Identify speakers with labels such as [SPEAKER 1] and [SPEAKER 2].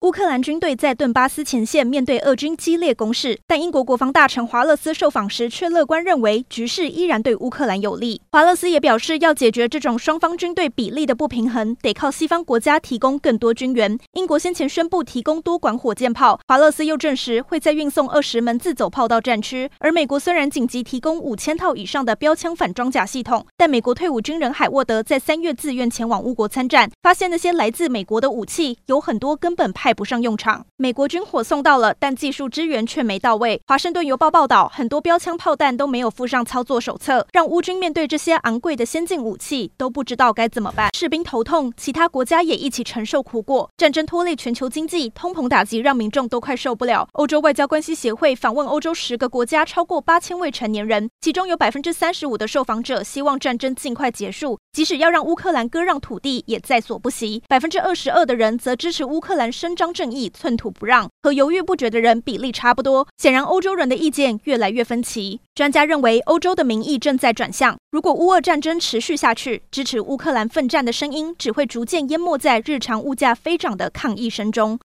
[SPEAKER 1] 乌克兰军队在顿巴斯前线面对俄军激烈攻势，但英国国防大臣华勒斯受访时却乐观认为局势依然对乌克兰有利。华勒斯也表示，要解决这种双方军队比例的不平衡，得靠西方国家提供更多军援。英国先前宣布提供多管火箭炮，华勒斯又证实会再运送二十门自走炮到战区。而美国虽然紧急提供五千套以上的标枪反装甲系统，但美国退伍军人海沃德在三月自愿前往乌国参战，发现那些来自美国的武器有很多根本派派不上用场，美国军火送到了，但技术支援却没到位。华盛顿邮报报道，很多标枪炮弹都没有附上操作手册，让乌军面对这些昂贵的先进武器都不知道该怎么办。士兵头痛，其他国家也一起承受苦果。战争拖累全球经济，通膨打击让民众都快受不了。欧洲外交关系协会访问欧洲十个国家，超过八千位成年人，其中有百分之三十五的受访者希望战争尽快结束，即使要让乌克兰割让土地，也在所不惜。百分之二十二的人则支持乌克兰伸张正义。寸土不让，和犹豫不决的人比例差不多。显然，欧洲人的意见越来越分歧。专家认为，欧洲的民意正在转向。如果乌俄战争持续下去，支持乌克兰奋战的声音只会逐渐淹没在日常物价飞涨的抗议声中。